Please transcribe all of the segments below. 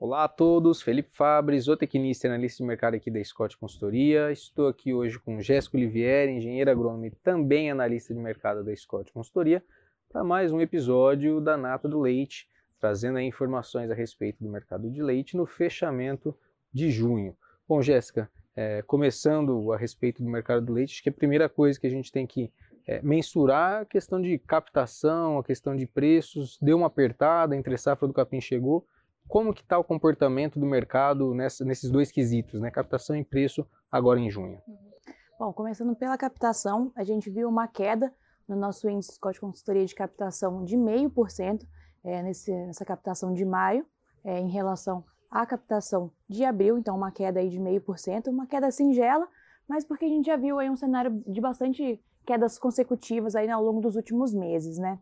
Olá a todos, Felipe Fabre, zootecnista e analista de mercado aqui da Scott Consultoria. Estou aqui hoje com Jéssica Olivieri, engenheira agrônoma e também analista de mercado da Scott Consultoria, para mais um episódio da Nata do Leite, trazendo informações a respeito do mercado de leite no fechamento de junho. Bom, Jéssica, é, começando a respeito do mercado do leite, acho que a primeira coisa que a gente tem que é, mensurar a questão de captação, a questão de preços, deu uma apertada, entre safra do capim chegou, como que está o comportamento do mercado nessa, nesses dois quesitos, né? captação e preço, agora em junho? Bom, começando pela captação, a gente viu uma queda no nosso índice Scott Consultoria de captação de 0,5% é, nessa captação de maio, é, em relação à captação de abril, então uma queda aí de 0,5%, uma queda singela, mas porque a gente já viu aí um cenário de bastante quedas consecutivas aí ao longo dos últimos meses, né?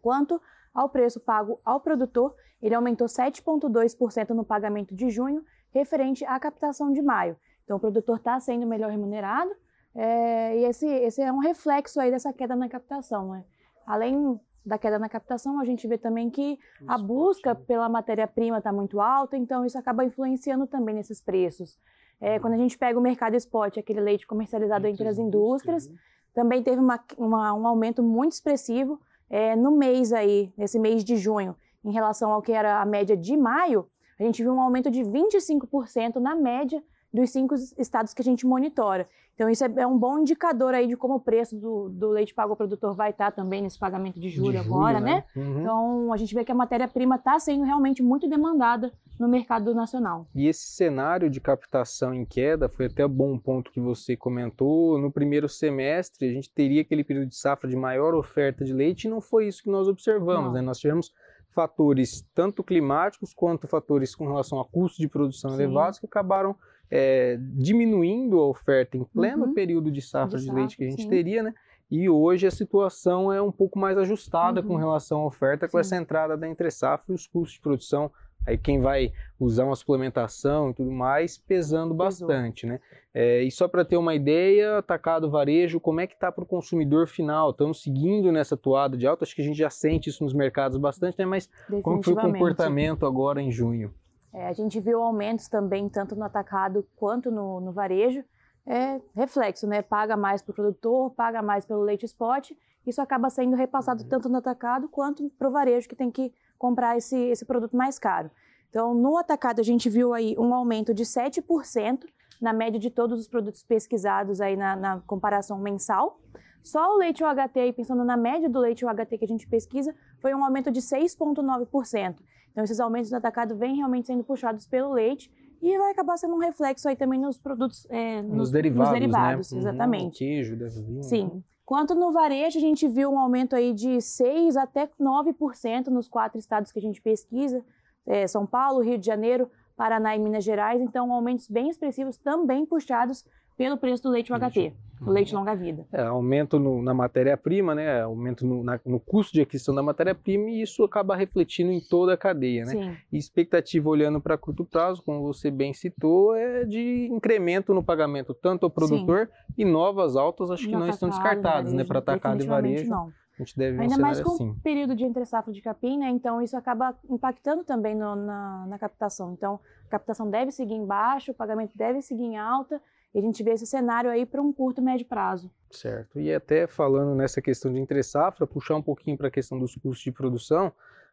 Quanto ao preço pago ao produtor, ele aumentou 7,2% no pagamento de junho, referente à captação de maio. Então, o produtor está sendo melhor remunerado, é, e esse, esse é um reflexo aí dessa queda na captação. Né? Além da queda na captação, a gente vê também que a busca pela matéria-prima está muito alta, então isso acaba influenciando também nesses preços. É, quando a gente pega o mercado spot, aquele leite comercializado entre as indústrias, né? também teve uma, uma, um aumento muito expressivo é, no mês aí, nesse mês de junho, em relação ao que era a média de maio, a gente viu um aumento de 25% na média dos cinco estados que a gente monitora. Então, isso é, é, um bom indicador aí de como o preço do, do leite pago ao produtor vai estar também nesse pagamento de julho, de julho agora, né? né? Uhum. Então, a gente vê que a matéria-prima está sendo realmente muito demandada no mercado nacional. E esse cenário de captação em queda foi até bom ponto que você comentou. No primeiro semestre, a gente teria aquele período de safra de maior oferta de leite e não foi isso que nós observamos, né? Nós tivemos fatores tanto climáticos quanto fatores com relação a custos de produção Sim. elevados que acabaram é, diminuindo a oferta em pleno uhum. período de safra de, de leite que a gente sim. teria, né? E hoje a situação é um pouco mais ajustada uhum. com relação à oferta, com sim. essa entrada da entre safra e os custos de produção aí quem vai usar uma suplementação e tudo mais, pesando bastante, né? É, e só para ter uma ideia, atacado varejo, como é que está para o consumidor final? Estamos seguindo nessa toada de alta, acho que a gente já sente isso nos mercados bastante, né? Mas como foi o comportamento agora em junho? É, a gente viu aumentos também, tanto no atacado quanto no, no varejo. É reflexo, né? Paga mais para o produtor, paga mais pelo leite spot. Isso acaba sendo repassado uhum. tanto no atacado quanto para o varejo, que tem que comprar esse, esse produto mais caro. Então, no atacado, a gente viu aí um aumento de 7% na média de todos os produtos pesquisados aí na, na comparação mensal. Só o leite UHT, pensando na média do leite UHT que a gente pesquisa, foi um aumento de 6,9%. Então, esses aumentos no atacado vêm realmente sendo puxados pelo leite e vai acabar sendo um reflexo aí também nos produtos, é, nos, nos, derivados, nos derivados né? Exatamente. Uhum, queijo. Sim. Né? Quanto no varejo, a gente viu um aumento aí de 6 até 9% nos quatro estados que a gente pesquisa, é, São Paulo, Rio de Janeiro, Paraná e Minas Gerais, então aumentos bem expressivos também puxados pelo preço do leite UHT, o leite longa-vida. É, aumento no, na matéria-prima, né? Aumento no, na, no, custo de aquisição da matéria-prima e isso acaba refletindo em toda a cadeia, né? Sim. E expectativa olhando para curto prazo, como você bem citou, é de incremento no pagamento tanto ao produtor Sim. e novas altas, acho que não estão descartadas, né? Para atacado e varejo. Não. A gente deve Ainda mais com assim. o período de entre safra de capim, né? Então isso acaba impactando também no, na, na captação. Então a captação deve seguir em baixo, o pagamento deve seguir em alta e a gente vê esse cenário aí para um curto e médio prazo. Certo. E até falando nessa questão de entre safra, puxar um pouquinho para a questão dos custos de produção,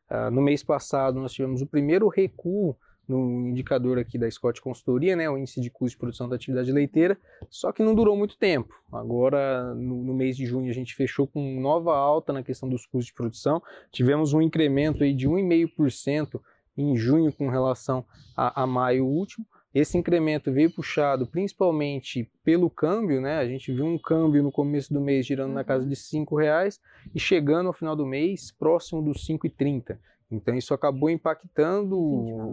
uh, no mês passado nós tivemos o primeiro recuo no indicador aqui da Scott Consultoria, né, o índice de custo de produção da atividade leiteira, só que não durou muito tempo. Agora, no, no, mês de junho, a gente fechou com nova alta na questão dos custos de produção, tivemos um incremento aí de 1,5% em junho com relação a, a maio último, esse incremento veio puxado principalmente pelo câmbio, né? A gente viu um câmbio no começo do mês girando na casa uhum. de R$ reais e chegando ao final do mês próximo dos 5,30. Então isso acabou impactando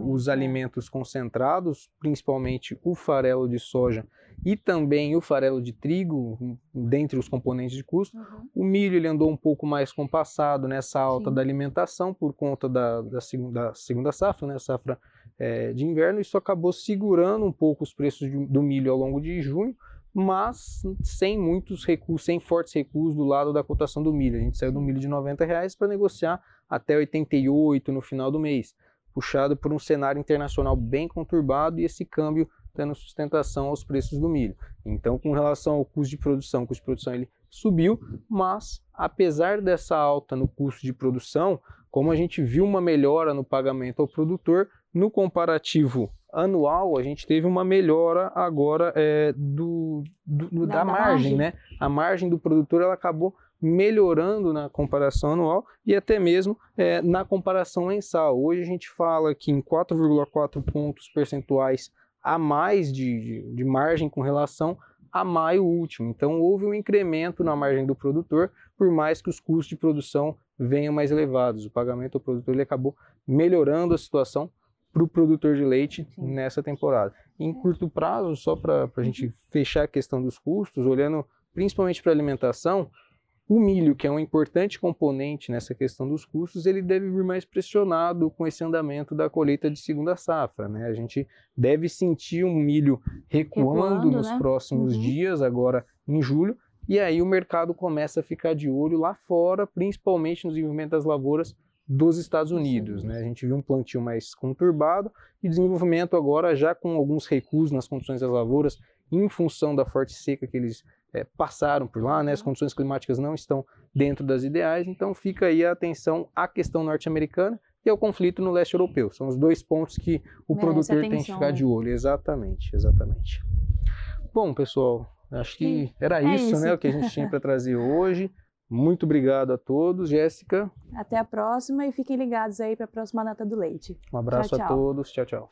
os é. alimentos concentrados, principalmente o farelo de soja e também o farelo de trigo, dentre os componentes de custo. Uhum. O milho ele andou um pouco mais compassado nessa alta Sim. da alimentação por conta da, da, segunda, da segunda safra, né? Safra é, de inverno, isso acabou segurando um pouco os preços de, do milho ao longo de junho, mas sem muitos recuos, sem fortes recuos do lado da cotação do milho. A gente saiu do milho de 90 reais para negociar até 88 no final do mês, puxado por um cenário internacional bem conturbado e esse câmbio dando sustentação aos preços do milho. Então, com relação ao custo de produção, o custo de produção ele subiu, mas apesar dessa alta no custo de produção, como a gente viu uma melhora no pagamento ao produtor, no comparativo anual a gente teve uma melhora agora é, do, do da, da, margem, margem, né? A margem do produtor ela acabou melhorando na comparação anual e até mesmo é, na comparação mensal. Hoje a gente fala que em 4,4 pontos percentuais a mais de, de, de margem com relação a maio último. Então houve um incremento na margem do produtor, por mais que os custos de produção venham mais elevados. O pagamento ao produtor ele acabou melhorando a situação para o produtor de leite Sim. nessa temporada. Em curto prazo, só para a gente fechar a questão dos custos, olhando principalmente para a alimentação, o milho, que é um importante componente nessa questão dos custos, ele deve vir mais pressionado com esse andamento da colheita de segunda safra. Né? A gente deve sentir um milho recuando, recuando nos né? próximos uhum. dias, agora em julho, e aí o mercado começa a ficar de olho lá fora, principalmente no desenvolvimento das lavouras dos Estados Unidos. Né? A gente viu um plantio mais conturbado e desenvolvimento agora já com alguns recuos nas condições das lavouras em função da forte seca que eles é, passaram por lá, né? as uhum. condições climáticas não estão dentro das ideais, então fica aí a atenção à questão norte-americana e ao conflito no leste europeu. São os dois pontos que o Merece produtor atenção, tem que ficar de né? olho. Exatamente, exatamente. Bom, pessoal, acho que era é isso, isso, né, o que a gente tinha para trazer hoje. Muito obrigado a todos, Jéssica. Até a próxima e fiquem ligados aí para a próxima nota do leite. Um abraço tchau, tchau. a todos. Tchau, tchau.